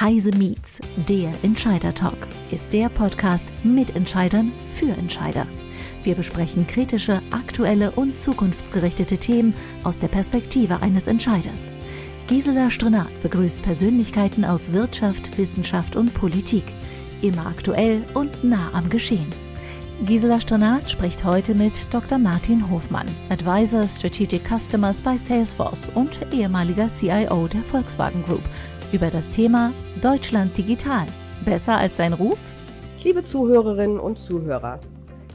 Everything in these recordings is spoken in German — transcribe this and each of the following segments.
Heise Meets, der Entscheider Talk, ist der Podcast mit Entscheidern für Entscheider. Wir besprechen kritische, aktuelle und zukunftsgerichtete Themen aus der Perspektive eines Entscheiders. Gisela Strenat begrüßt Persönlichkeiten aus Wirtschaft, Wissenschaft und Politik. Immer aktuell und nah am Geschehen. Gisela Strenat spricht heute mit Dr. Martin Hofmann, Advisor Strategic Customers bei Salesforce und ehemaliger CIO der Volkswagen Group über das Thema Deutschland digital. Besser als sein Ruf? Liebe Zuhörerinnen und Zuhörer,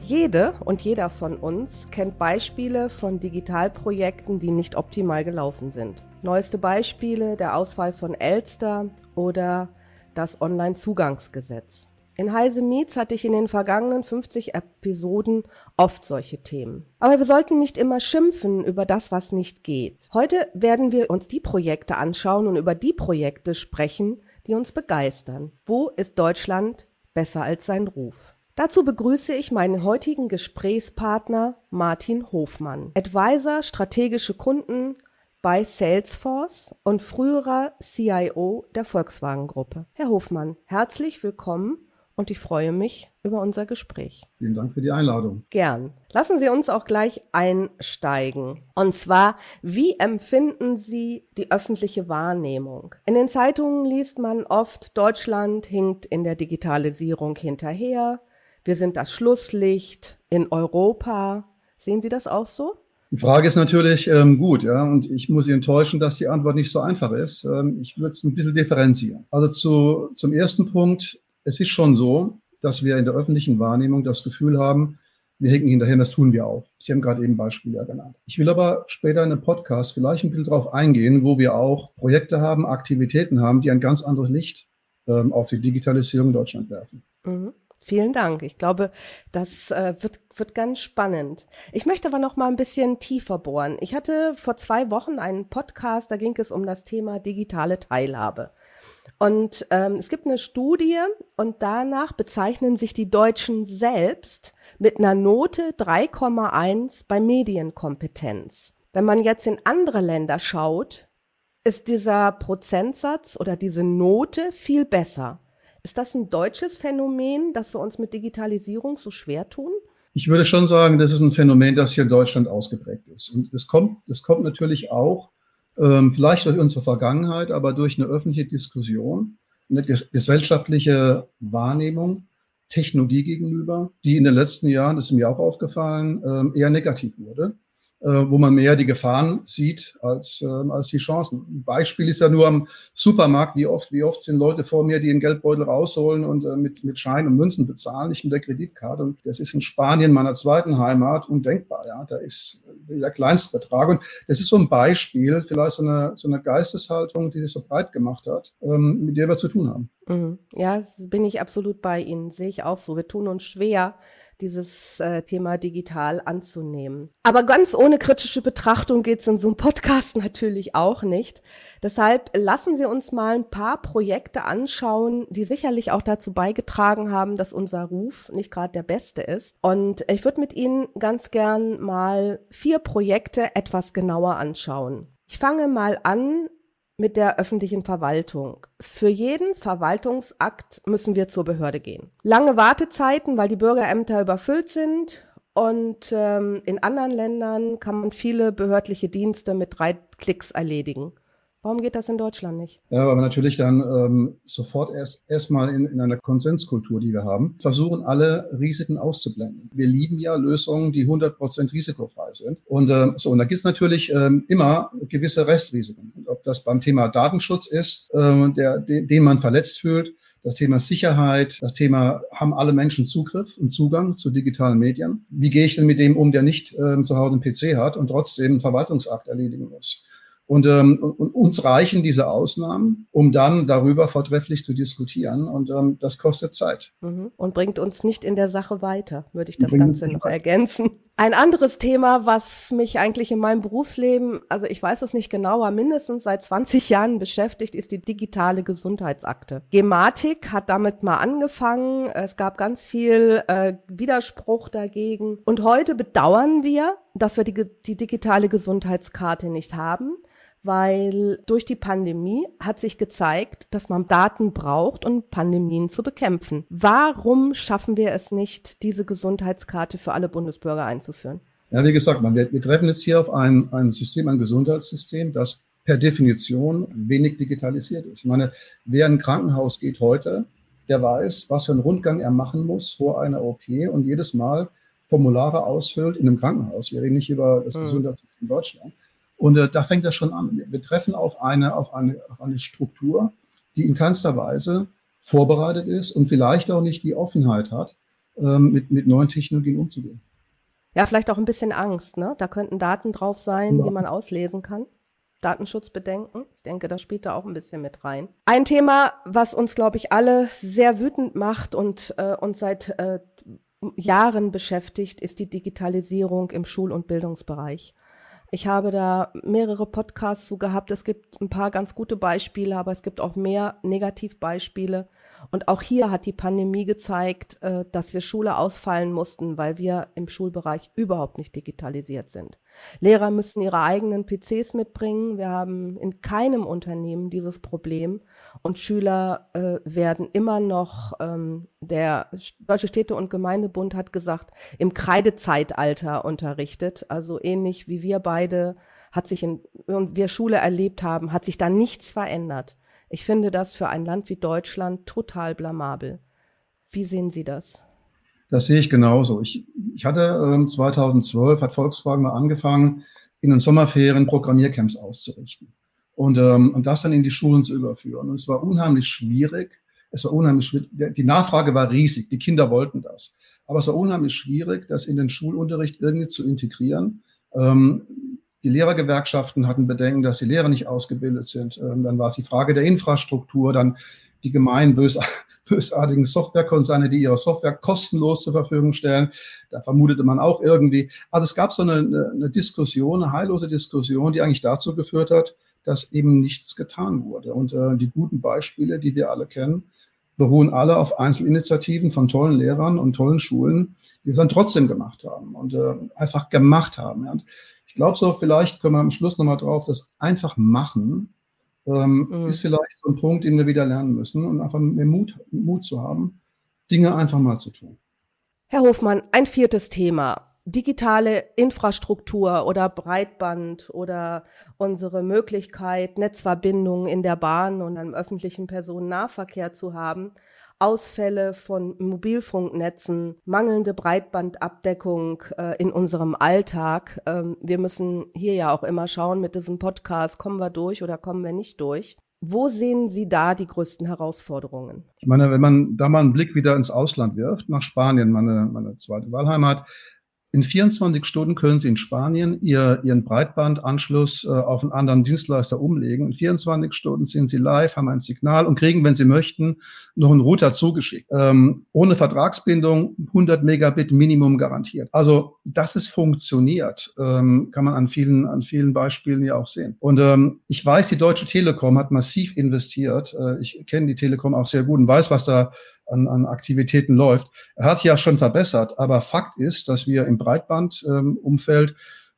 jede und jeder von uns kennt Beispiele von Digitalprojekten, die nicht optimal gelaufen sind. Neueste Beispiele der Ausfall von Elster oder das Online-Zugangsgesetz. In Heise Meets hatte ich in den vergangenen 50 Episoden oft solche Themen. Aber wir sollten nicht immer schimpfen über das, was nicht geht. Heute werden wir uns die Projekte anschauen und über die Projekte sprechen, die uns begeistern. Wo ist Deutschland besser als sein Ruf? Dazu begrüße ich meinen heutigen Gesprächspartner Martin Hofmann, Advisor strategische Kunden bei Salesforce und früherer CIO der Volkswagen Gruppe. Herr Hofmann, herzlich willkommen und ich freue mich über unser Gespräch. Vielen Dank für die Einladung. Gern. Lassen Sie uns auch gleich einsteigen. Und zwar, wie empfinden Sie die öffentliche Wahrnehmung? In den Zeitungen liest man oft, Deutschland hinkt in der Digitalisierung hinterher. Wir sind das Schlusslicht in Europa. Sehen Sie das auch so? Die Frage ist natürlich ähm, gut, ja, und ich muss Sie enttäuschen, dass die Antwort nicht so einfach ist. Ähm, ich würde es ein bisschen differenzieren. Also zu, zum ersten Punkt, es ist schon so, dass wir in der öffentlichen Wahrnehmung das Gefühl haben, wir hinken hinterher, das tun wir auch. Sie haben gerade eben Beispiele genannt. Ich will aber später in einem Podcast vielleicht ein bisschen darauf eingehen, wo wir auch Projekte haben, Aktivitäten haben, die ein ganz anderes Licht ähm, auf die Digitalisierung in Deutschland werfen. Mhm. Vielen Dank. Ich glaube, das äh, wird, wird ganz spannend. Ich möchte aber noch mal ein bisschen tiefer bohren. Ich hatte vor zwei Wochen einen Podcast, da ging es um das Thema digitale Teilhabe. Und ähm, es gibt eine Studie und danach bezeichnen sich die Deutschen selbst mit einer Note 3,1 bei Medienkompetenz. Wenn man jetzt in andere Länder schaut, ist dieser Prozentsatz oder diese Note viel besser. Ist das ein deutsches Phänomen, dass wir uns mit Digitalisierung so schwer tun? Ich würde schon sagen, das ist ein Phänomen, das hier in Deutschland ausgeprägt ist. Und es kommt, das kommt natürlich auch vielleicht durch unsere Vergangenheit, aber durch eine öffentliche Diskussion, eine gesellschaftliche Wahrnehmung Technologie gegenüber, die in den letzten Jahren, das ist mir auch aufgefallen, ähm, eher negativ wurde. Äh, wo man mehr die Gefahren sieht als, äh, als die Chancen. Ein Beispiel ist ja nur am Supermarkt, wie oft, wie oft sind Leute vor mir, die einen Geldbeutel rausholen und äh, mit, mit Schein und Münzen bezahlen, nicht mit der Kreditkarte. Und das ist in Spanien, meiner zweiten Heimat, undenkbar. Ja, da ist der kleinste Betrag. Und das ist so ein Beispiel, vielleicht so eine, so eine Geisteshaltung, die sich so breit gemacht hat, ähm, mit der wir zu tun haben. Mhm. Ja, bin ich absolut bei Ihnen. Sehe ich auch so. Wir tun uns schwer, dieses äh, Thema digital anzunehmen. Aber ganz ohne kritische Betrachtung geht es in so einem Podcast natürlich auch nicht. Deshalb lassen Sie uns mal ein paar Projekte anschauen, die sicherlich auch dazu beigetragen haben, dass unser Ruf nicht gerade der beste ist. Und ich würde mit Ihnen ganz gern mal vier Projekte etwas genauer anschauen. Ich fange mal an mit der öffentlichen Verwaltung. Für jeden Verwaltungsakt müssen wir zur Behörde gehen. Lange Wartezeiten, weil die Bürgerämter überfüllt sind. Und ähm, in anderen Ländern kann man viele behördliche Dienste mit drei Klicks erledigen. Warum geht das in Deutschland nicht? Ja, aber natürlich dann ähm, sofort erst erstmal in, in einer Konsenskultur, die wir haben, versuchen alle Risiken auszublenden. Wir lieben ja Lösungen, die 100 Prozent risikofrei sind. Und äh, so, und da gibt es natürlich ähm, immer gewisse Restrisiken. Das beim Thema Datenschutz ist, äh, der, de, den man verletzt fühlt, das Thema Sicherheit, das Thema, haben alle Menschen Zugriff und Zugang zu digitalen Medien? Wie gehe ich denn mit dem um, der nicht äh, zu Hause einen PC hat und trotzdem einen Verwaltungsakt erledigen muss? Und, ähm, und uns reichen diese Ausnahmen, um dann darüber vortrefflich zu diskutieren. Und ähm, das kostet Zeit. Mhm. Und bringt uns nicht in der Sache weiter, würde ich das Ganze noch ergänzen. Ein anderes Thema, was mich eigentlich in meinem Berufsleben, also ich weiß es nicht genauer, mindestens seit 20 Jahren beschäftigt, ist die digitale Gesundheitsakte. Gematik hat damit mal angefangen. Es gab ganz viel äh, Widerspruch dagegen. Und heute bedauern wir, dass wir die, die digitale Gesundheitskarte nicht haben weil durch die Pandemie hat sich gezeigt, dass man Daten braucht, um Pandemien zu bekämpfen. Warum schaffen wir es nicht, diese Gesundheitskarte für alle Bundesbürger einzuführen? Ja, wie gesagt, wir, wir treffen jetzt hier auf ein, ein System, ein Gesundheitssystem, das per Definition wenig digitalisiert ist. Ich meine, wer in ein Krankenhaus geht heute, der weiß, was für einen Rundgang er machen muss vor einer OP und jedes Mal Formulare ausfüllt in einem Krankenhaus. Wir reden nicht über das mhm. Gesundheitssystem in Deutschland. Und äh, da fängt das schon an. Wir treffen auf eine, auf, eine, auf eine Struktur, die in keinster Weise vorbereitet ist und vielleicht auch nicht die Offenheit hat, ähm, mit, mit neuen Technologien umzugehen. Ja, vielleicht auch ein bisschen Angst, ne? Da könnten Daten drauf sein, ja. die man auslesen kann. Datenschutzbedenken. Ich denke, das spielt da auch ein bisschen mit rein. Ein Thema, was uns, glaube ich, alle sehr wütend macht und äh, uns seit äh, Jahren beschäftigt, ist die Digitalisierung im Schul- und Bildungsbereich. Ich habe da mehrere Podcasts zu gehabt. Es gibt ein paar ganz gute Beispiele, aber es gibt auch mehr Negativbeispiele. Und auch hier hat die Pandemie gezeigt, äh, dass wir Schule ausfallen mussten, weil wir im Schulbereich überhaupt nicht digitalisiert sind. Lehrer müssen ihre eigenen PCs mitbringen. Wir haben in keinem Unternehmen dieses Problem. Und Schüler äh, werden immer noch, ähm, der Deutsche Städte- und Gemeindebund hat gesagt, im Kreidezeitalter unterrichtet. Also ähnlich wie wir beide hat sich in, wir Schule erlebt haben, hat sich da nichts verändert. Ich finde das für ein Land wie Deutschland total blamabel. Wie sehen Sie das? Das sehe ich genauso. Ich, ich hatte äh, 2012, hat Volkswagen mal angefangen, in den Sommerferien Programmiercamps auszurichten und, ähm, und das dann in die Schulen zu überführen. Und es war unheimlich schwierig. Es war unheimlich schwierig. Die Nachfrage war riesig. Die Kinder wollten das. Aber es war unheimlich schwierig, das in den Schulunterricht irgendwie zu integrieren. Ähm, die Lehrergewerkschaften hatten Bedenken, dass die Lehrer nicht ausgebildet sind. Ähm, dann war es die Frage der Infrastruktur, dann die gemeinen, bös bösartigen Softwarekonzerne, die ihre Software kostenlos zur Verfügung stellen. Da vermutete man auch irgendwie. Also es gab so eine, eine Diskussion, eine heillose Diskussion, die eigentlich dazu geführt hat, dass eben nichts getan wurde. Und äh, die guten Beispiele, die wir alle kennen, beruhen alle auf Einzelinitiativen von tollen Lehrern und tollen Schulen, die es dann trotzdem gemacht haben und äh, einfach gemacht haben. Und ich glaube so, vielleicht können wir am Schluss nochmal drauf, das einfach machen ähm, mhm. ist vielleicht so ein Punkt, den wir wieder lernen müssen und einfach mehr Mut, Mut zu haben, Dinge einfach mal zu tun. Herr Hofmann, ein viertes Thema. Digitale Infrastruktur oder Breitband oder unsere Möglichkeit, Netzverbindungen in der Bahn und im öffentlichen Personennahverkehr zu haben. Ausfälle von Mobilfunknetzen, mangelnde Breitbandabdeckung äh, in unserem Alltag. Ähm, wir müssen hier ja auch immer schauen mit diesem Podcast, kommen wir durch oder kommen wir nicht durch. Wo sehen Sie da die größten Herausforderungen? Ich meine, wenn man da mal einen Blick wieder ins Ausland wirft, nach Spanien, meine, meine zweite Wahlheimat, in 24 Stunden können Sie in Spanien ihr, Ihren Breitbandanschluss äh, auf einen anderen Dienstleister umlegen. In 24 Stunden sind Sie live, haben ein Signal und kriegen, wenn Sie möchten, noch einen Router zugeschickt. Ähm, ohne Vertragsbindung 100 Megabit Minimum garantiert. Also, dass es funktioniert, ähm, kann man an vielen, an vielen Beispielen ja auch sehen. Und ähm, ich weiß, die Deutsche Telekom hat massiv investiert. Äh, ich kenne die Telekom auch sehr gut und weiß, was da an, an Aktivitäten läuft. Er hat sich ja schon verbessert, aber Fakt ist, dass wir im Breitbandumfeld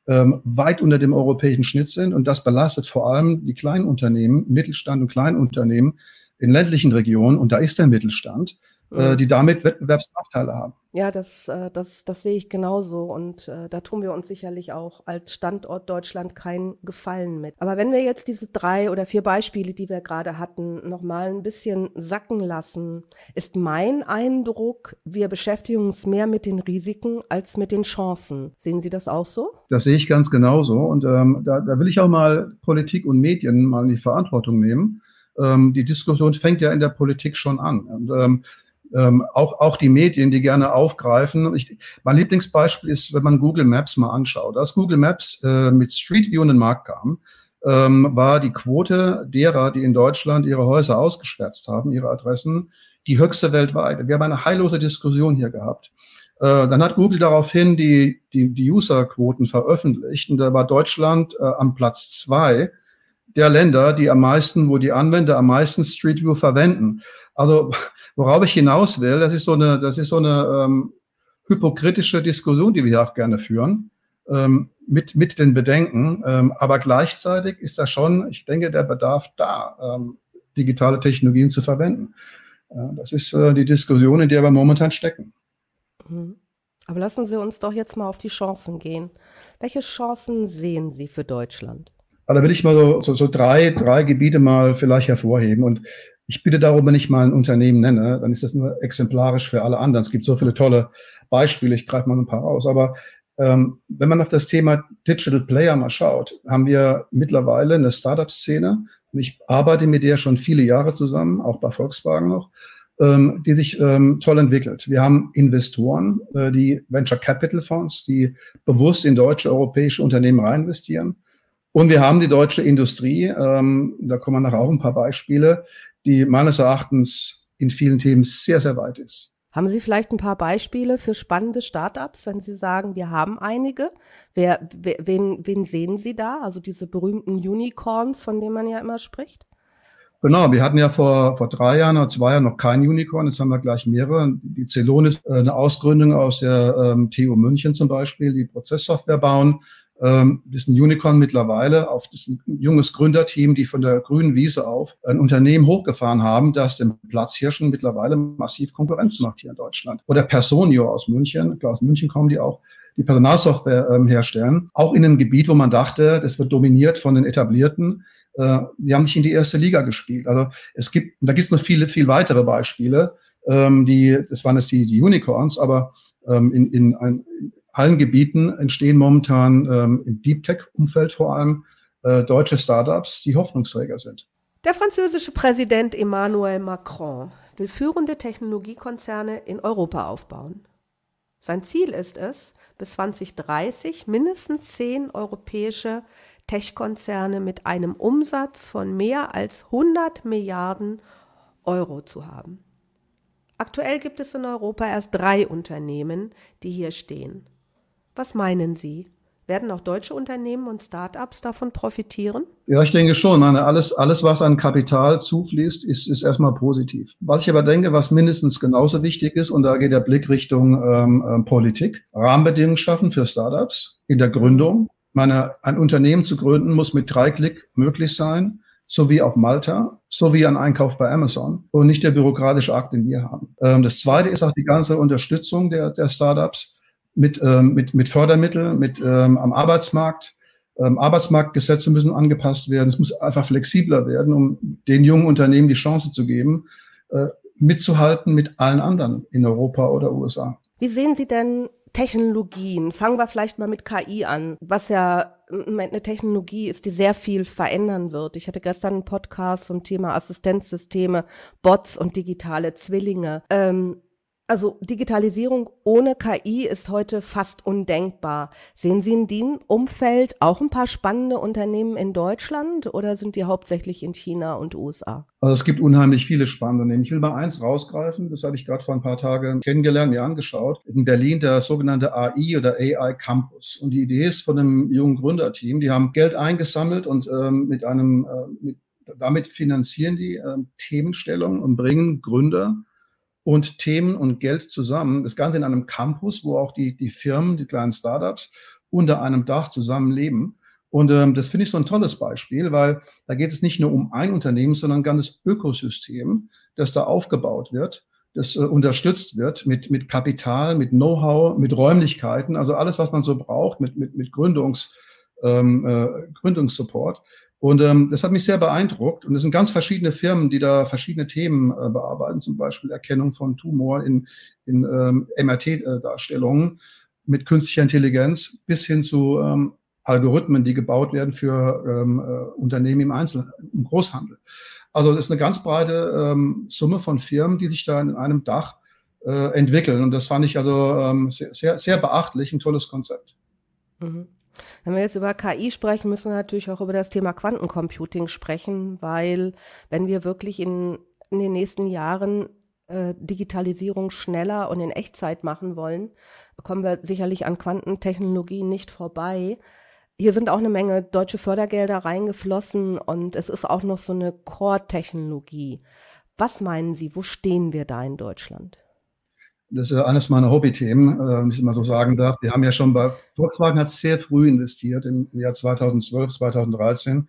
ähm, weit unter dem europäischen Schnitt sind und das belastet vor allem die kleinen Unternehmen, Mittelstand und Kleinunternehmen in ländlichen Regionen und da ist der Mittelstand, mhm. die damit Wettbewerbsnachteile haben. Ja, das, äh, das, das sehe ich genauso. Und äh, da tun wir uns sicherlich auch als Standort Deutschland keinen Gefallen mit. Aber wenn wir jetzt diese drei oder vier Beispiele, die wir gerade hatten, nochmal ein bisschen sacken lassen, ist mein Eindruck, wir beschäftigen uns mehr mit den Risiken als mit den Chancen. Sehen Sie das auch so? Das sehe ich ganz genauso. Und ähm, da, da will ich auch mal Politik und Medien mal in die Verantwortung nehmen. Ähm, die Diskussion fängt ja in der Politik schon an. Und ähm, ähm, auch, auch die Medien, die gerne aufgreifen. Ich, mein Lieblingsbeispiel ist, wenn man Google Maps mal anschaut. Als Google Maps äh, mit Street View in den Markt kam, ähm, war die Quote derer, die in Deutschland ihre Häuser ausgeschwärzt haben, ihre Adressen, die höchste weltweit. Wir haben eine heillose Diskussion hier gehabt. Äh, dann hat Google daraufhin die, die, die Userquoten veröffentlicht und da war Deutschland äh, am Platz zwei der Länder, die am meisten, wo die Anwender am meisten Street View verwenden. Also worauf ich hinaus will, das ist so eine, das ist so eine ähm, hypokritische Diskussion, die wir auch gerne führen. Ähm, mit, mit den Bedenken. Ähm, aber gleichzeitig ist da schon, ich denke, der Bedarf da, ähm, digitale Technologien zu verwenden. Äh, das ist äh, die Diskussion, in der wir momentan stecken. Mhm. Aber lassen Sie uns doch jetzt mal auf die Chancen gehen. Welche Chancen sehen Sie für Deutschland? Also da will ich mal so, so, so drei, drei Gebiete mal vielleicht hervorheben. Und ich bitte darum, wenn ich mal ein Unternehmen nenne, dann ist das nur exemplarisch für alle anderen. Es gibt so viele tolle Beispiele, ich greife mal ein paar raus. Aber ähm, wenn man auf das Thema Digital Player mal schaut, haben wir mittlerweile eine Startup-Szene. Und ich arbeite mit der schon viele Jahre zusammen, auch bei Volkswagen noch, ähm, die sich ähm, toll entwickelt. Wir haben Investoren, äh, die Venture Capital Fonds, die bewusst in deutsche, europäische Unternehmen reinvestieren. Und wir haben die deutsche Industrie, ähm, da kommen nachher auch ein paar Beispiele, die meines Erachtens in vielen Themen sehr, sehr weit ist. Haben Sie vielleicht ein paar Beispiele für spannende Startups, wenn Sie sagen, wir haben einige? Wer, wen, wen sehen Sie da? Also diese berühmten Unicorns, von denen man ja immer spricht? Genau, wir hatten ja vor, vor drei Jahren oder zwei Jahren noch kein Unicorn, jetzt haben wir gleich mehrere. Die Celon ist äh, eine Ausgründung aus der ähm, TU München zum Beispiel, die Prozesssoftware bauen ähm, ist ein Unicorn mittlerweile, auf das ein junges Gründerteam, die von der grünen Wiese auf ein Unternehmen hochgefahren haben, das dem Platzhirschen mittlerweile massiv Konkurrenz macht hier in Deutschland. Oder Personio aus München, aus München kommen die auch, die Personalsoftware ähm, herstellen, auch in einem Gebiet, wo man dachte, das wird dominiert von den etablierten. Äh, die haben nicht in die erste Liga gespielt. Also es gibt, da gibt es noch viele, viel weitere Beispiele. Ähm, die, das waren jetzt die, die Unicorns, aber ähm, in, in, ein, allen Gebieten entstehen momentan ähm, im Deep Tech-Umfeld vor allem äh, deutsche Startups, die Hoffnungsträger sind. Der französische Präsident Emmanuel Macron will führende Technologiekonzerne in Europa aufbauen. Sein Ziel ist es, bis 2030 mindestens zehn europäische Tech-Konzerne mit einem Umsatz von mehr als 100 Milliarden Euro zu haben. Aktuell gibt es in Europa erst drei Unternehmen, die hier stehen. Was meinen Sie? Werden auch deutsche Unternehmen und Start-ups davon profitieren? Ja, ich denke schon. Alles, alles, was an Kapital zufließt, ist, ist erstmal positiv. Was ich aber denke, was mindestens genauso wichtig ist, und da geht der Blick Richtung ähm, ähm, Politik, Rahmenbedingungen schaffen für Start-ups in der Gründung. Meine, ein Unternehmen zu gründen muss mit drei Klick möglich sein, so wie auf Malta, so wie ein Einkauf bei Amazon und nicht der bürokratische Akt, den wir haben. Ähm, das zweite ist auch die ganze Unterstützung der, der Startups mit, ähm, mit, mit Fördermitteln, mit ähm, am Arbeitsmarkt. Ähm, Arbeitsmarktgesetze müssen angepasst werden. Es muss einfach flexibler werden, um den jungen Unternehmen die Chance zu geben, äh, mitzuhalten mit allen anderen in Europa oder USA. Wie sehen Sie denn Technologien? Fangen wir vielleicht mal mit KI an, was ja eine Technologie ist, die sehr viel verändern wird. Ich hatte gestern einen Podcast zum Thema Assistenzsysteme, Bots und digitale Zwillinge. Ähm, also Digitalisierung ohne KI ist heute fast undenkbar. Sehen Sie in dem Umfeld auch ein paar spannende Unternehmen in Deutschland oder sind die hauptsächlich in China und USA? Also es gibt unheimlich viele spannende Unternehmen. Ich will mal eins rausgreifen, das habe ich gerade vor ein paar Tagen kennengelernt, mir angeschaut. In Berlin der sogenannte AI oder AI Campus. Und die Idee ist von einem jungen Gründerteam, die haben Geld eingesammelt und ähm, mit einem, äh, mit, damit finanzieren die äh, Themenstellungen und bringen Gründer und Themen und Geld zusammen. Das Ganze in einem Campus, wo auch die, die Firmen, die kleinen Startups unter einem Dach zusammenleben. Und ähm, das finde ich so ein tolles Beispiel, weil da geht es nicht nur um ein Unternehmen, sondern ein ganzes Ökosystem, das da aufgebaut wird, das äh, unterstützt wird mit, mit Kapital, mit Know-how, mit Räumlichkeiten, also alles, was man so braucht, mit, mit, mit Gründungs, ähm, äh, Gründungssupport. Und ähm, das hat mich sehr beeindruckt. Und es sind ganz verschiedene Firmen, die da verschiedene Themen äh, bearbeiten, zum Beispiel Erkennung von Tumor in, in ähm, MRT-Darstellungen mit künstlicher Intelligenz bis hin zu ähm, Algorithmen, die gebaut werden für ähm, äh, Unternehmen im Einzel im Großhandel. Also das ist eine ganz breite ähm, Summe von Firmen, die sich da in einem Dach äh, entwickeln. Und das fand ich also ähm, sehr, sehr, sehr beachtlich, ein tolles Konzept. Mhm. Wenn wir jetzt über KI sprechen, müssen wir natürlich auch über das Thema Quantencomputing sprechen, weil wenn wir wirklich in, in den nächsten Jahren äh, Digitalisierung schneller und in Echtzeit machen wollen, kommen wir sicherlich an Quantentechnologien nicht vorbei. Hier sind auch eine Menge deutsche Fördergelder reingeflossen und es ist auch noch so eine Core-Technologie. Was meinen Sie, wo stehen wir da in Deutschland? Das ist eines meiner Hobbythemen, äh, wenn ich mal so sagen darf. Wir haben ja schon bei Volkswagen hat sehr früh investiert, im Jahr 2012, 2013,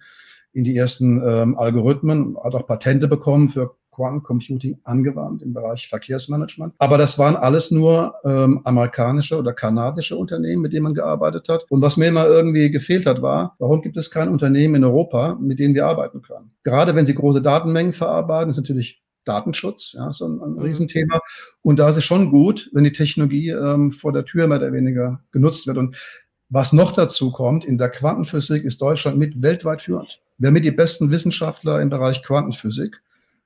in die ersten ähm, Algorithmen, hat auch Patente bekommen für Quantum Computing angewandt im Bereich Verkehrsmanagement. Aber das waren alles nur ähm, amerikanische oder kanadische Unternehmen, mit denen man gearbeitet hat. Und was mir immer irgendwie gefehlt hat, war, warum gibt es kein Unternehmen in Europa, mit denen wir arbeiten können? Gerade wenn sie große Datenmengen verarbeiten, ist natürlich Datenschutz, ja, so ein, ein mhm. Riesenthema. Und da ist es schon gut, wenn die Technologie ähm, vor der Tür mehr oder weniger genutzt wird. Und was noch dazu kommt, in der Quantenphysik ist Deutschland mit weltweit führend. Wir haben mit die besten Wissenschaftler im Bereich Quantenphysik,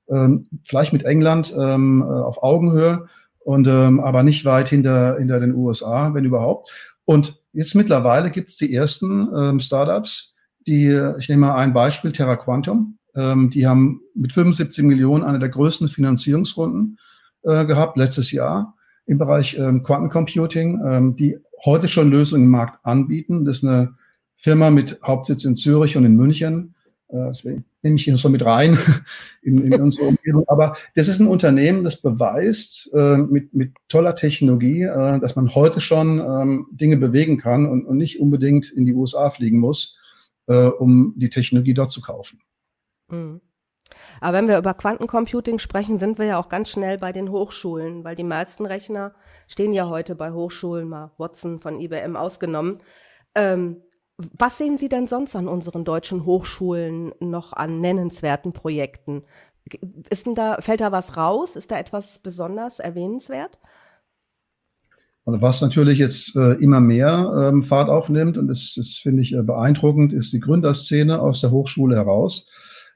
ähm, vielleicht mit England ähm, äh, auf Augenhöhe und ähm, aber nicht weit hinter, hinter den USA, wenn überhaupt. Und jetzt mittlerweile gibt es die ersten ähm, Startups, die, ich nehme mal ein Beispiel, Terra Quantum, ähm, die haben mit 75 Millionen eine der größten Finanzierungsrunden äh, gehabt letztes Jahr im Bereich ähm, Quantencomputing, ähm, die heute schon Lösungen im Markt anbieten. Das ist eine Firma mit Hauptsitz in Zürich und in München. Äh, deswegen nehme ich hier so mit rein in, in unsere Umgebung. Aber das ist ein Unternehmen, das beweist äh, mit, mit toller Technologie, äh, dass man heute schon ähm, Dinge bewegen kann und, und nicht unbedingt in die USA fliegen muss, äh, um die Technologie dort zu kaufen. Mhm. Aber wenn wir über Quantencomputing sprechen, sind wir ja auch ganz schnell bei den Hochschulen, weil die meisten Rechner stehen ja heute bei Hochschulen, mal Watson von IBM ausgenommen. Ähm, was sehen Sie denn sonst an unseren deutschen Hochschulen noch an nennenswerten Projekten? Ist denn da, fällt da was raus? Ist da etwas besonders erwähnenswert? Also was natürlich jetzt äh, immer mehr ähm, Fahrt aufnimmt, und das, das finde ich äh, beeindruckend, ist die Gründerszene aus der Hochschule heraus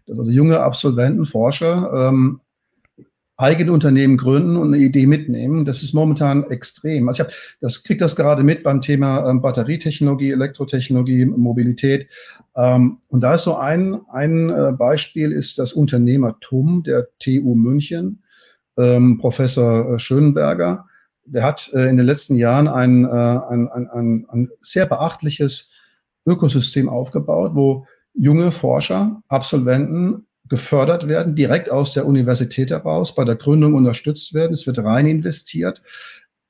dass also junge Absolventen, Forscher ähm, eigene Unternehmen gründen und eine Idee mitnehmen. Das ist momentan extrem. Also ich hab, das kriegt das gerade mit beim Thema ähm, Batterietechnologie, Elektrotechnologie, Mobilität. Ähm, und da ist so ein, ein äh, Beispiel ist das Unternehmertum der TU München, ähm, Professor äh, Schönberger. Der hat äh, in den letzten Jahren ein, äh, ein, ein, ein, ein sehr beachtliches Ökosystem aufgebaut, wo junge Forscher, Absolventen gefördert werden, direkt aus der Universität heraus, bei der Gründung unterstützt werden. Es wird rein investiert,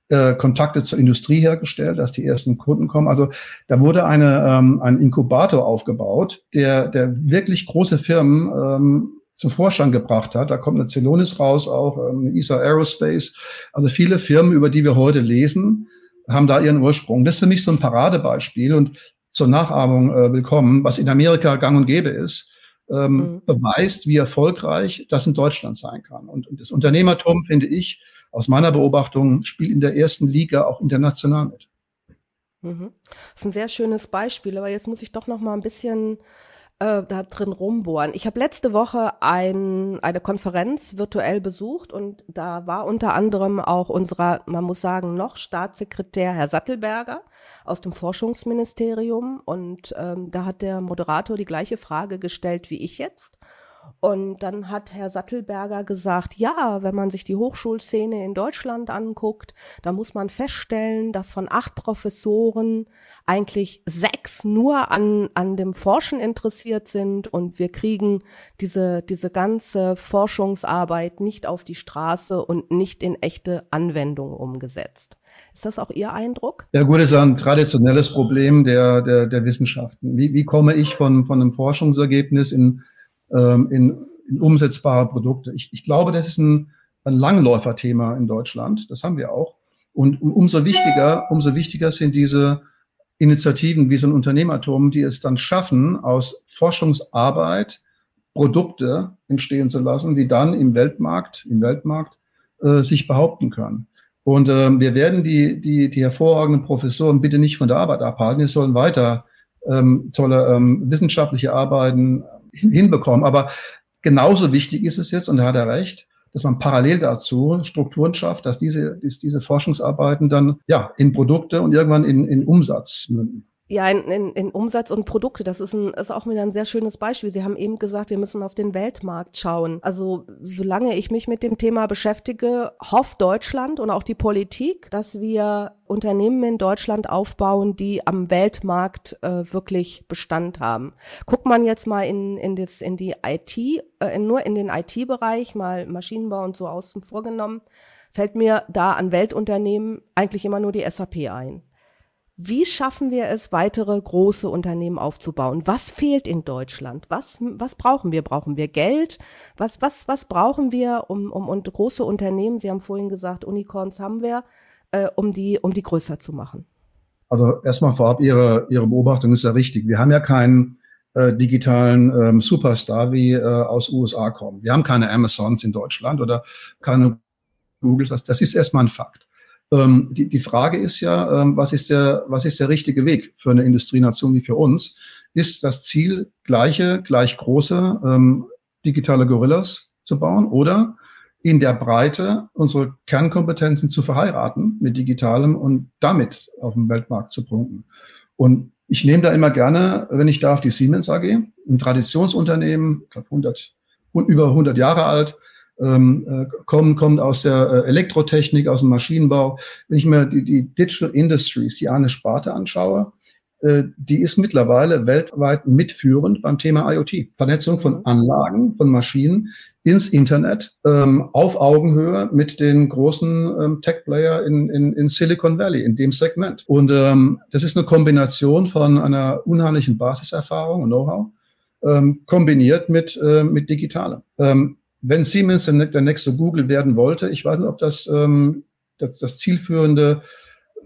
äh, Kontakte zur Industrie hergestellt, dass die ersten Kunden kommen. Also da wurde eine, ähm, ein Inkubator aufgebaut, der, der wirklich große Firmen ähm, zum Vorstand gebracht hat. Da kommt eine Celonis raus, auch ähm, ESA Aerospace. Also viele Firmen, über die wir heute lesen, haben da ihren Ursprung. Das ist für mich so ein Paradebeispiel. Und zur Nachahmung äh, willkommen, was in Amerika gang und gäbe ist, ähm, mhm. beweist, wie erfolgreich das in Deutschland sein kann. Und, und das Unternehmertum, finde ich, aus meiner Beobachtung, spielt in der ersten Liga auch international mit. Mhm. Das ist ein sehr schönes Beispiel, aber jetzt muss ich doch noch mal ein bisschen äh, da drin rumbohren. Ich habe letzte Woche ein, eine Konferenz virtuell besucht und da war unter anderem auch unserer, man muss sagen, noch Staatssekretär Herr Sattelberger aus dem Forschungsministerium und ähm, da hat der Moderator die gleiche Frage gestellt wie ich jetzt. Und dann hat Herr Sattelberger gesagt, ja, wenn man sich die Hochschulszene in Deutschland anguckt, da muss man feststellen, dass von acht Professoren eigentlich sechs nur an, an dem Forschen interessiert sind und wir kriegen diese, diese ganze Forschungsarbeit nicht auf die Straße und nicht in echte Anwendungen umgesetzt. Ist das auch Ihr Eindruck? Ja gut, das ist ein traditionelles Problem der, der, der Wissenschaften. Wie, wie komme ich von, von einem Forschungsergebnis in ähm, in, in umsetzbare Produkte. Ich, ich glaube, das ist ein, ein Langläuferthema in Deutschland. Das haben wir auch. Und umso wichtiger, umso wichtiger sind diese Initiativen wie so ein Unternehmertum, die es dann schaffen, aus Forschungsarbeit Produkte entstehen zu lassen, die dann im Weltmarkt, im Weltmarkt äh, sich behaupten können. Und ähm, wir werden die, die, die hervorragenden Professoren bitte nicht von der Arbeit abhalten. Die sollen weiter ähm, tolle ähm, wissenschaftliche Arbeiten hinbekommen. Aber genauso wichtig ist es jetzt, und da hat er recht, dass man parallel dazu Strukturen schafft, dass diese, dass diese Forschungsarbeiten dann ja in Produkte und irgendwann in, in Umsatz münden. Ja, in, in, in Umsatz und Produkte, das ist, ein, ist auch wieder ein sehr schönes Beispiel. Sie haben eben gesagt, wir müssen auf den Weltmarkt schauen. Also solange ich mich mit dem Thema beschäftige, hofft Deutschland und auch die Politik, dass wir Unternehmen in Deutschland aufbauen, die am Weltmarkt äh, wirklich Bestand haben. Guckt man jetzt mal in, in, das, in die IT, äh, nur in den IT-Bereich, mal Maschinenbau und so außen vorgenommen, fällt mir da an Weltunternehmen eigentlich immer nur die SAP ein. Wie schaffen wir es, weitere große Unternehmen aufzubauen? Was fehlt in Deutschland? Was, was brauchen wir? Brauchen wir Geld? Was, was, was brauchen wir, um, um und große Unternehmen, Sie haben vorhin gesagt, Unicorns haben wir, äh, um, die, um die größer zu machen? Also erstmal vorab, Ihre, Ihre Beobachtung ist ja richtig. Wir haben ja keinen äh, digitalen ähm, Superstar wie äh, aus USA kommen. Wir haben keine Amazons in Deutschland oder keine Googles. Das, das ist erstmal ein Fakt. Ähm, die, die Frage ist ja, ähm, was, ist der, was ist der richtige Weg für eine Industrienation wie für uns? Ist das Ziel, gleiche, gleich große ähm, digitale Gorillas zu bauen oder in der Breite unsere Kernkompetenzen zu verheiraten mit Digitalem und damit auf dem Weltmarkt zu punkten? Und ich nehme da immer gerne, wenn ich darf, die Siemens AG, ein Traditionsunternehmen, ich glaube 100, über 100 Jahre alt, ähm, äh, kommen, kommen aus der äh, Elektrotechnik, aus dem Maschinenbau. Wenn ich mir die, die Digital Industries, die eine Sparte anschaue, äh, die ist mittlerweile weltweit mitführend beim Thema IoT. Vernetzung von Anlagen, von Maschinen ins Internet ähm, auf Augenhöhe mit den großen ähm, Tech-Player in, in, in Silicon Valley, in dem Segment. Und ähm, das ist eine Kombination von einer unheimlichen Basiserfahrung und Know-how, ähm, kombiniert mit, äh, mit Digitalem. Ähm, wenn Siemens der nächste Google werden wollte, ich weiß nicht, ob das, ähm, das, das zielführende,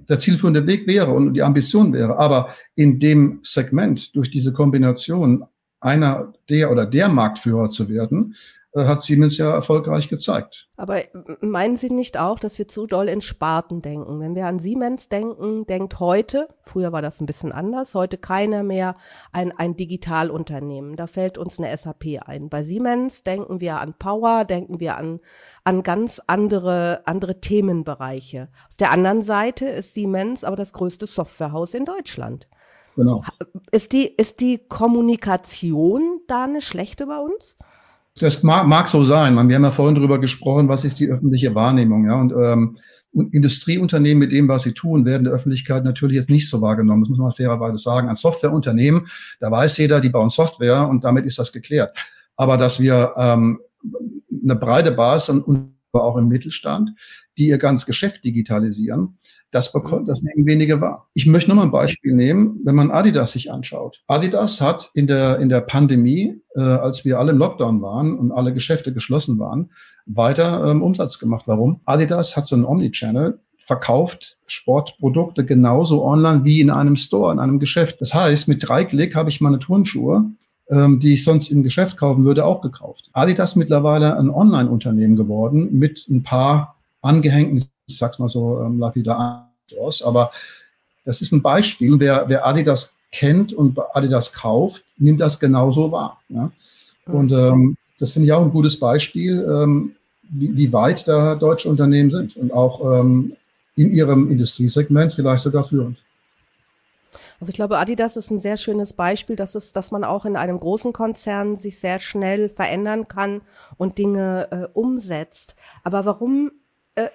der zielführende Weg wäre und die Ambition wäre. Aber in dem Segment durch diese Kombination einer der oder der Marktführer zu werden, hat Siemens ja erfolgreich gezeigt. Aber meinen Sie nicht auch, dass wir zu doll in Sparten denken? Wenn wir an Siemens denken, denkt heute, früher war das ein bisschen anders, heute keiner mehr ein, ein Digitalunternehmen. Da fällt uns eine SAP ein. Bei Siemens denken wir an Power, denken wir an, an ganz andere, andere Themenbereiche. Auf der anderen Seite ist Siemens aber das größte Softwarehaus in Deutschland. Genau. Ist die, ist die Kommunikation da eine schlechte bei uns? Das mag, mag so sein. Wir haben ja vorhin darüber gesprochen, was ist die öffentliche Wahrnehmung. Ja? Und ähm, Industrieunternehmen mit dem, was sie tun, werden der Öffentlichkeit natürlich jetzt nicht so wahrgenommen. Das muss man fairerweise sagen. Ein Softwareunternehmen, da weiß jeder, die bauen Software und damit ist das geklärt. Aber dass wir ähm, eine breite Basis und auch im Mittelstand, die ihr ganz Geschäft digitalisieren, das bekommt, das nehmen wenige wahr. Ich möchte noch mal ein Beispiel nehmen, wenn man Adidas sich anschaut. Adidas hat in der, in der Pandemie, äh, als wir alle im Lockdown waren und alle Geschäfte geschlossen waren, weiter ähm, Umsatz gemacht. Warum? Adidas hat so einen Omnichannel, verkauft Sportprodukte genauso online wie in einem Store, in einem Geschäft. Das heißt, mit drei Klick habe ich meine Turnschuhe ähm, die ich sonst im Geschäft kaufen würde, auch gekauft. Adidas mittlerweile ein Online-Unternehmen geworden mit ein paar angehängten ich sag's mal so ähm, lapidar aus, aber das ist ein Beispiel. Wer, wer Adidas kennt und Adidas kauft, nimmt das genauso wahr. Ja? Und ähm, das finde ich auch ein gutes Beispiel, ähm, wie, wie, weit da deutsche Unternehmen sind und auch ähm, in ihrem Industriesegment vielleicht sogar führend. Also ich glaube, Adidas ist ein sehr schönes Beispiel, dass es, dass man auch in einem großen Konzern sich sehr schnell verändern kann und Dinge äh, umsetzt. Aber warum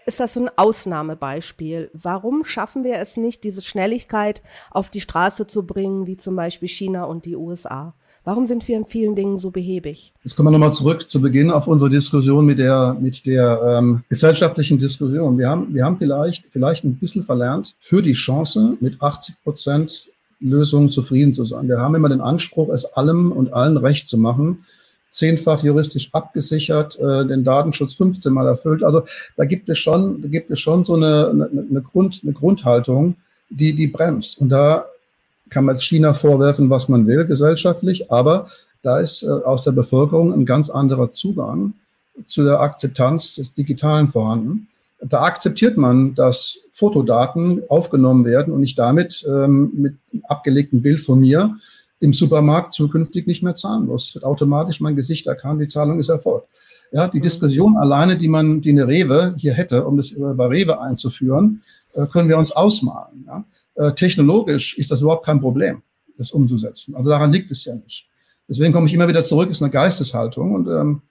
ist das so ein Ausnahmebeispiel. Warum schaffen wir es nicht, diese Schnelligkeit auf die Straße zu bringen, wie zum Beispiel China und die USA? Warum sind wir in vielen Dingen so behäbig? Jetzt kommen wir nochmal zurück zu Beginn auf unsere Diskussion mit der, mit der ähm, gesellschaftlichen Diskussion. Wir haben, wir haben vielleicht, vielleicht ein bisschen verlernt, für die Chance mit 80 Prozent Lösungen zufrieden zu sein. Wir haben immer den Anspruch, es allem und allen recht zu machen zehnfach juristisch abgesichert, äh, den Datenschutz 15 Mal erfüllt. Also da gibt es schon, da gibt es schon so eine, eine, eine, Grund, eine Grundhaltung, die, die bremst. Und da kann man China vorwerfen, was man will, gesellschaftlich, aber da ist äh, aus der Bevölkerung ein ganz anderer Zugang zu der Akzeptanz des Digitalen vorhanden. Da akzeptiert man, dass Fotodaten aufgenommen werden und ich damit ähm, mit abgelegtem Bild von mir im Supermarkt zukünftig nicht mehr zahlen muss. Es wird automatisch mein Gesicht erkannt, die Zahlung ist erfolgt. Ja, die mhm. Diskussion alleine, die man, die eine Rewe hier hätte, um das bei Rewe einzuführen, äh, können wir uns ausmalen. Ja. äh, technologisch ist das überhaupt kein Problem, das umzusetzen. Also daran liegt es ja nicht. Deswegen komme ich immer wieder zurück, ist eine Geisteshaltung und ähm,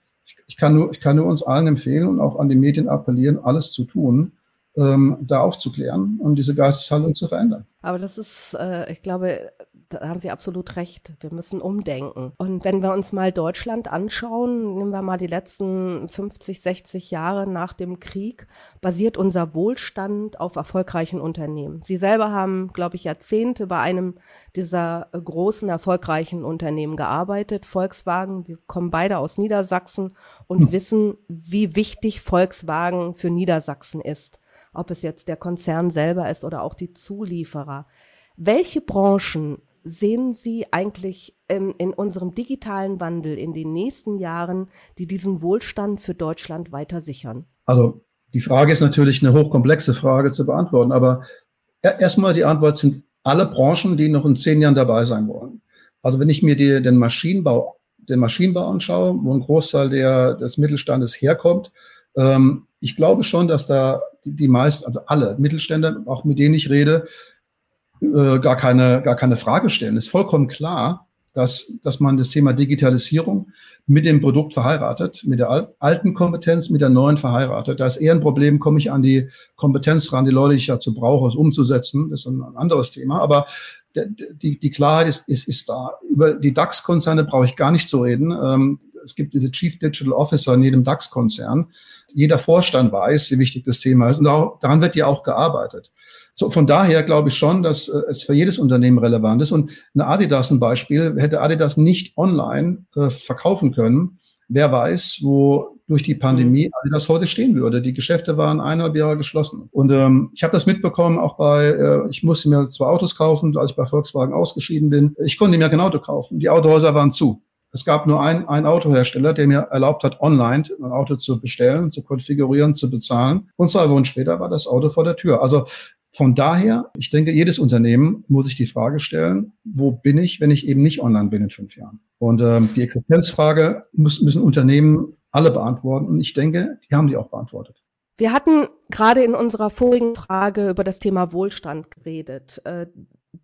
ich, kann nur, ich kann nur uns allen empfehlen und auch an die Medien appellieren, alles zu tun, ähm, da aufzuklären und diese Geisteshaltung zu verändern. Aber das ist, äh, ich glaube, da haben Sie absolut recht. Wir müssen umdenken. Und wenn wir uns mal Deutschland anschauen, nehmen wir mal die letzten 50, 60 Jahre nach dem Krieg, basiert unser Wohlstand auf erfolgreichen Unternehmen. Sie selber haben, glaube ich, Jahrzehnte bei einem dieser großen, erfolgreichen Unternehmen gearbeitet. Volkswagen, wir kommen beide aus Niedersachsen und hm. wissen, wie wichtig Volkswagen für Niedersachsen ist ob es jetzt der Konzern selber ist oder auch die Zulieferer. Welche Branchen sehen Sie eigentlich ähm, in unserem digitalen Wandel in den nächsten Jahren, die diesen Wohlstand für Deutschland weiter sichern? Also die Frage ist natürlich eine hochkomplexe Frage zu beantworten, aber erstmal die Antwort sind alle Branchen, die noch in zehn Jahren dabei sein wollen. Also wenn ich mir die, den Maschinenbau, den Maschinenbau anschaue, wo ein Großteil der, des Mittelstandes herkommt, ähm, ich glaube schon, dass da die, die meisten, also alle Mittelständler, auch mit denen ich rede, äh, gar keine, gar keine Frage stellen. Es ist vollkommen klar, dass, dass man das Thema Digitalisierung mit dem Produkt verheiratet, mit der alten Kompetenz, mit der neuen verheiratet. Da ist eher ein Problem, komme ich an die Kompetenz ran, die Leute, die ich dazu brauche, es umzusetzen. Das ist ein anderes Thema. Aber die, die Klarheit ist, ist, ist da. Über die DAX-Konzerne brauche ich gar nicht zu reden. Ähm, es gibt diese Chief Digital Officer in jedem DAX-Konzern. Jeder Vorstand weiß, wie wichtig das Thema ist. Und daran wird ja auch gearbeitet. So, von daher glaube ich schon, dass äh, es für jedes Unternehmen relevant ist. Und eine Adidas ein Beispiel, hätte Adidas nicht online äh, verkaufen können, wer weiß, wo durch die Pandemie Adidas heute stehen würde. Die Geschäfte waren eineinhalb Jahre geschlossen. Und ähm, ich habe das mitbekommen, auch bei, äh, ich musste mir zwei Autos kaufen, als ich bei Volkswagen ausgeschieden bin. Ich konnte mir kein Auto kaufen. Die Autohäuser waren zu. Es gab nur ein, ein Autohersteller, der mir erlaubt hat, online ein Auto zu bestellen, zu konfigurieren, zu bezahlen. Und zwei Wochen später war das Auto vor der Tür. Also von daher, ich denke, jedes Unternehmen muss sich die Frage stellen, wo bin ich, wenn ich eben nicht online bin in fünf Jahren? Und ähm, die Existenzfrage muss, müssen Unternehmen alle beantworten. Und ich denke, die haben sie auch beantwortet. Wir hatten gerade in unserer vorigen Frage über das Thema Wohlstand geredet.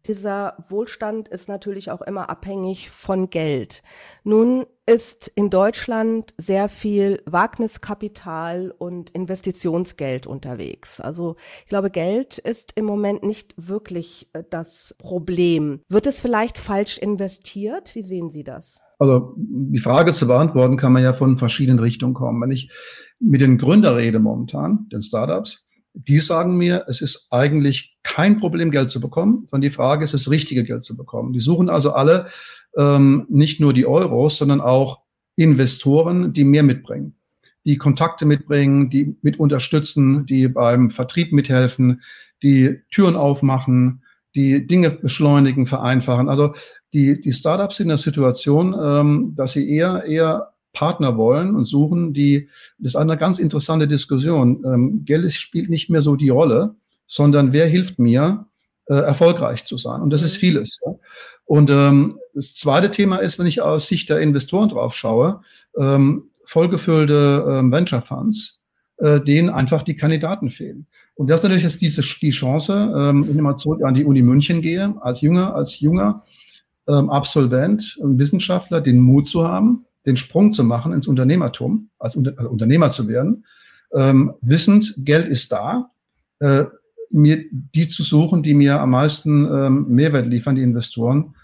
Dieser Wohlstand ist natürlich auch immer abhängig von Geld. Nun ist in Deutschland sehr viel Wagniskapital und Investitionsgeld unterwegs. Also ich glaube, Geld ist im Moment nicht wirklich äh, das Problem. Wird es vielleicht falsch investiert? Wie sehen Sie das? Also die Frage zu beantworten kann man ja von verschiedenen Richtungen kommen. Wenn ich mit den Gründern rede momentan, den Startups, die sagen mir, es ist eigentlich kein Problem, Geld zu bekommen, sondern die Frage ist, das richtige Geld zu bekommen. Die suchen also alle ähm, nicht nur die Euros, sondern auch Investoren, die mehr mitbringen, die Kontakte mitbringen, die mit unterstützen, die beim Vertrieb mithelfen, die Türen aufmachen, die Dinge beschleunigen, vereinfachen. Also die, die Startups sind in der Situation, ähm, dass sie eher, eher Partner wollen und suchen, die, das ist eine ganz interessante Diskussion. Ähm, Geld spielt nicht mehr so die Rolle, sondern wer hilft mir, äh, erfolgreich zu sein? Und das ist mhm. vieles. Ja? Und ähm, das zweite Thema ist, wenn ich aus Sicht der Investoren drauf schaue, ähm, vollgefüllte ähm, Venture Funds, äh, denen einfach die Kandidaten fehlen. Und das ist natürlich jetzt diese, die Chance, ähm, wenn ich mal zurück an die Uni München gehe, als junger, als junger ähm, Absolvent, Wissenschaftler, den Mut zu haben, den Sprung zu machen ins Unternehmertum, als, Unter als Unternehmer zu werden, ähm, wissend, Geld ist da, äh, mir die zu suchen, die mir am meisten ähm, Mehrwert liefern, die Investoren,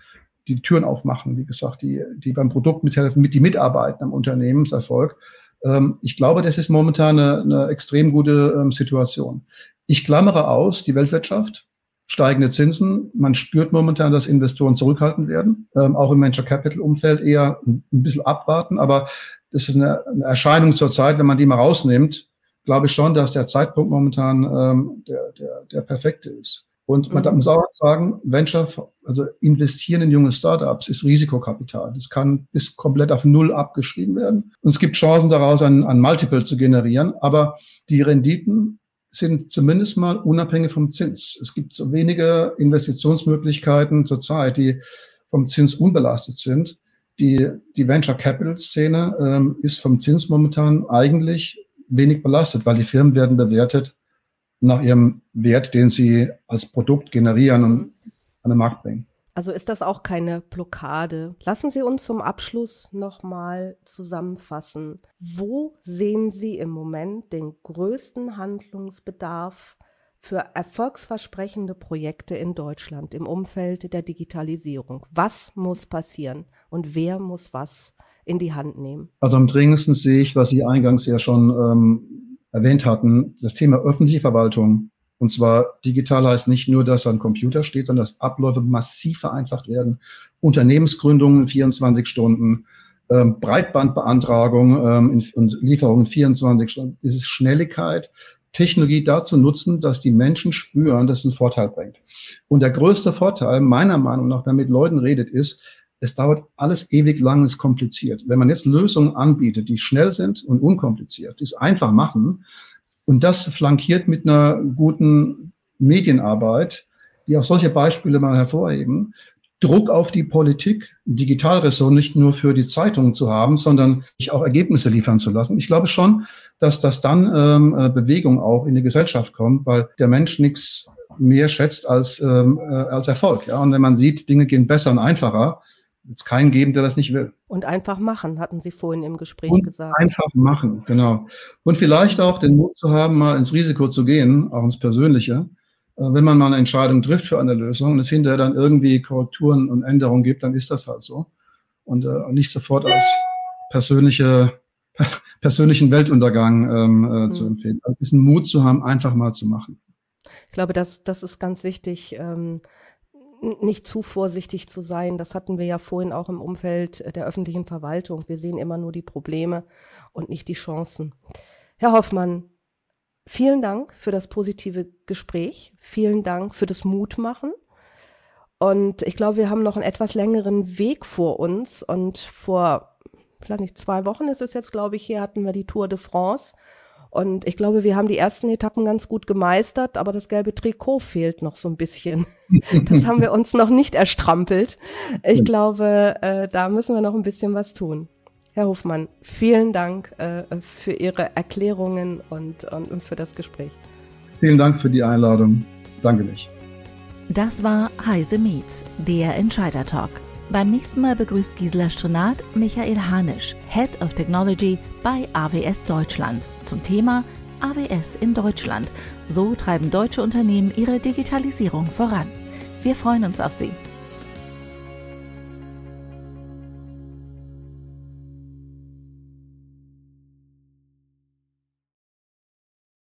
die Türen aufmachen, wie gesagt, die, die beim Produkt mithelfen, mit die mitarbeiten am Unternehmenserfolg. Ähm, ich glaube, das ist momentan eine, eine extrem gute ähm, Situation. Ich klammere aus die Weltwirtschaft steigende Zinsen. Man spürt momentan, dass Investoren zurückhaltend werden, ähm, auch im Venture Capital Umfeld eher ein bisschen abwarten. Aber das ist eine, eine Erscheinung zur Zeit, wenn man die mal rausnimmt, glaube ich schon, dass der Zeitpunkt momentan ähm, der, der, der perfekte ist. Und man mhm. muss auch sagen, Venture, also investieren in junge Startups ist Risikokapital. Das kann bis komplett auf Null abgeschrieben werden. Und es gibt Chancen daraus, ein, ein Multiple zu generieren. Aber die Renditen sind zumindest mal unabhängig vom Zins. Es gibt so wenige Investitionsmöglichkeiten zurzeit, die vom Zins unbelastet sind. Die, die Venture Capital Szene ähm, ist vom Zins momentan eigentlich wenig belastet, weil die Firmen werden bewertet nach ihrem Wert, den sie als Produkt generieren und an den Markt bringen. Also ist das auch keine Blockade. Lassen Sie uns zum Abschluss nochmal zusammenfassen. Wo sehen Sie im Moment den größten Handlungsbedarf für erfolgsversprechende Projekte in Deutschland im Umfeld der Digitalisierung? Was muss passieren und wer muss was in die Hand nehmen? Also am dringendsten sehe ich, was Sie eingangs ja schon ähm, erwähnt hatten, das Thema öffentliche Verwaltung und zwar digital heißt nicht nur, dass ein Computer steht, sondern dass Abläufe massiv vereinfacht werden. Unternehmensgründungen 24 Stunden, ähm, Breitbandbeantragung ähm, in, und Lieferungen 24 Stunden. Diese Schnelligkeit, Technologie dazu nutzen, dass die Menschen spüren, dass es einen Vorteil bringt. Und der größte Vorteil, meiner Meinung nach, wenn man mit Leuten redet, ist, es dauert alles ewig lang, ist kompliziert. Wenn man jetzt Lösungen anbietet, die schnell sind und unkompliziert, die es einfach machen, und das flankiert mit einer guten Medienarbeit, die auch solche Beispiele mal hervorheben. Druck auf die Politik, Digitalressort nicht nur für die Zeitungen zu haben, sondern sich auch Ergebnisse liefern zu lassen. Ich glaube schon, dass das dann ähm, äh, Bewegung auch in die Gesellschaft kommt, weil der Mensch nichts mehr schätzt als, ähm, äh, als Erfolg. Ja? Und wenn man sieht, Dinge gehen besser und einfacher, wird es keinen geben, der das nicht will. Und einfach machen, hatten Sie vorhin im Gespräch und gesagt. Einfach machen, genau. Und vielleicht auch den Mut zu haben, mal ins Risiko zu gehen, auch ins Persönliche. Äh, wenn man mal eine Entscheidung trifft für eine Lösung und es hinterher dann irgendwie Korrekturen und Änderungen gibt, dann ist das halt so. Und äh, nicht sofort als persönliche, persönlichen Weltuntergang ähm, äh, hm. zu empfehlen. Also diesen Mut zu haben, einfach mal zu machen. Ich glaube, das, das ist ganz wichtig. Ähm, nicht zu vorsichtig zu sein. Das hatten wir ja vorhin auch im Umfeld der öffentlichen Verwaltung. Wir sehen immer nur die Probleme und nicht die Chancen. Herr Hoffmann, vielen Dank für das positive Gespräch. Vielen Dank für das Mutmachen. Und ich glaube, wir haben noch einen etwas längeren Weg vor uns. Und vor, vielleicht nicht zwei Wochen ist es jetzt, glaube ich, hier hatten wir die Tour de France. Und ich glaube, wir haben die ersten Etappen ganz gut gemeistert, aber das gelbe Trikot fehlt noch so ein bisschen. Das haben wir uns noch nicht erstrampelt. Ich glaube, äh, da müssen wir noch ein bisschen was tun. Herr Hofmann, vielen Dank äh, für Ihre Erklärungen und, und, und für das Gespräch. Vielen Dank für die Einladung. Danke mich. Das war Heise Meets, der Entscheider Talk. Beim nächsten Mal begrüßt Gisela Strenat Michael Hanisch, Head of Technology bei AWS Deutschland, zum Thema AWS in Deutschland. So treiben deutsche Unternehmen ihre Digitalisierung voran. Wir freuen uns auf Sie.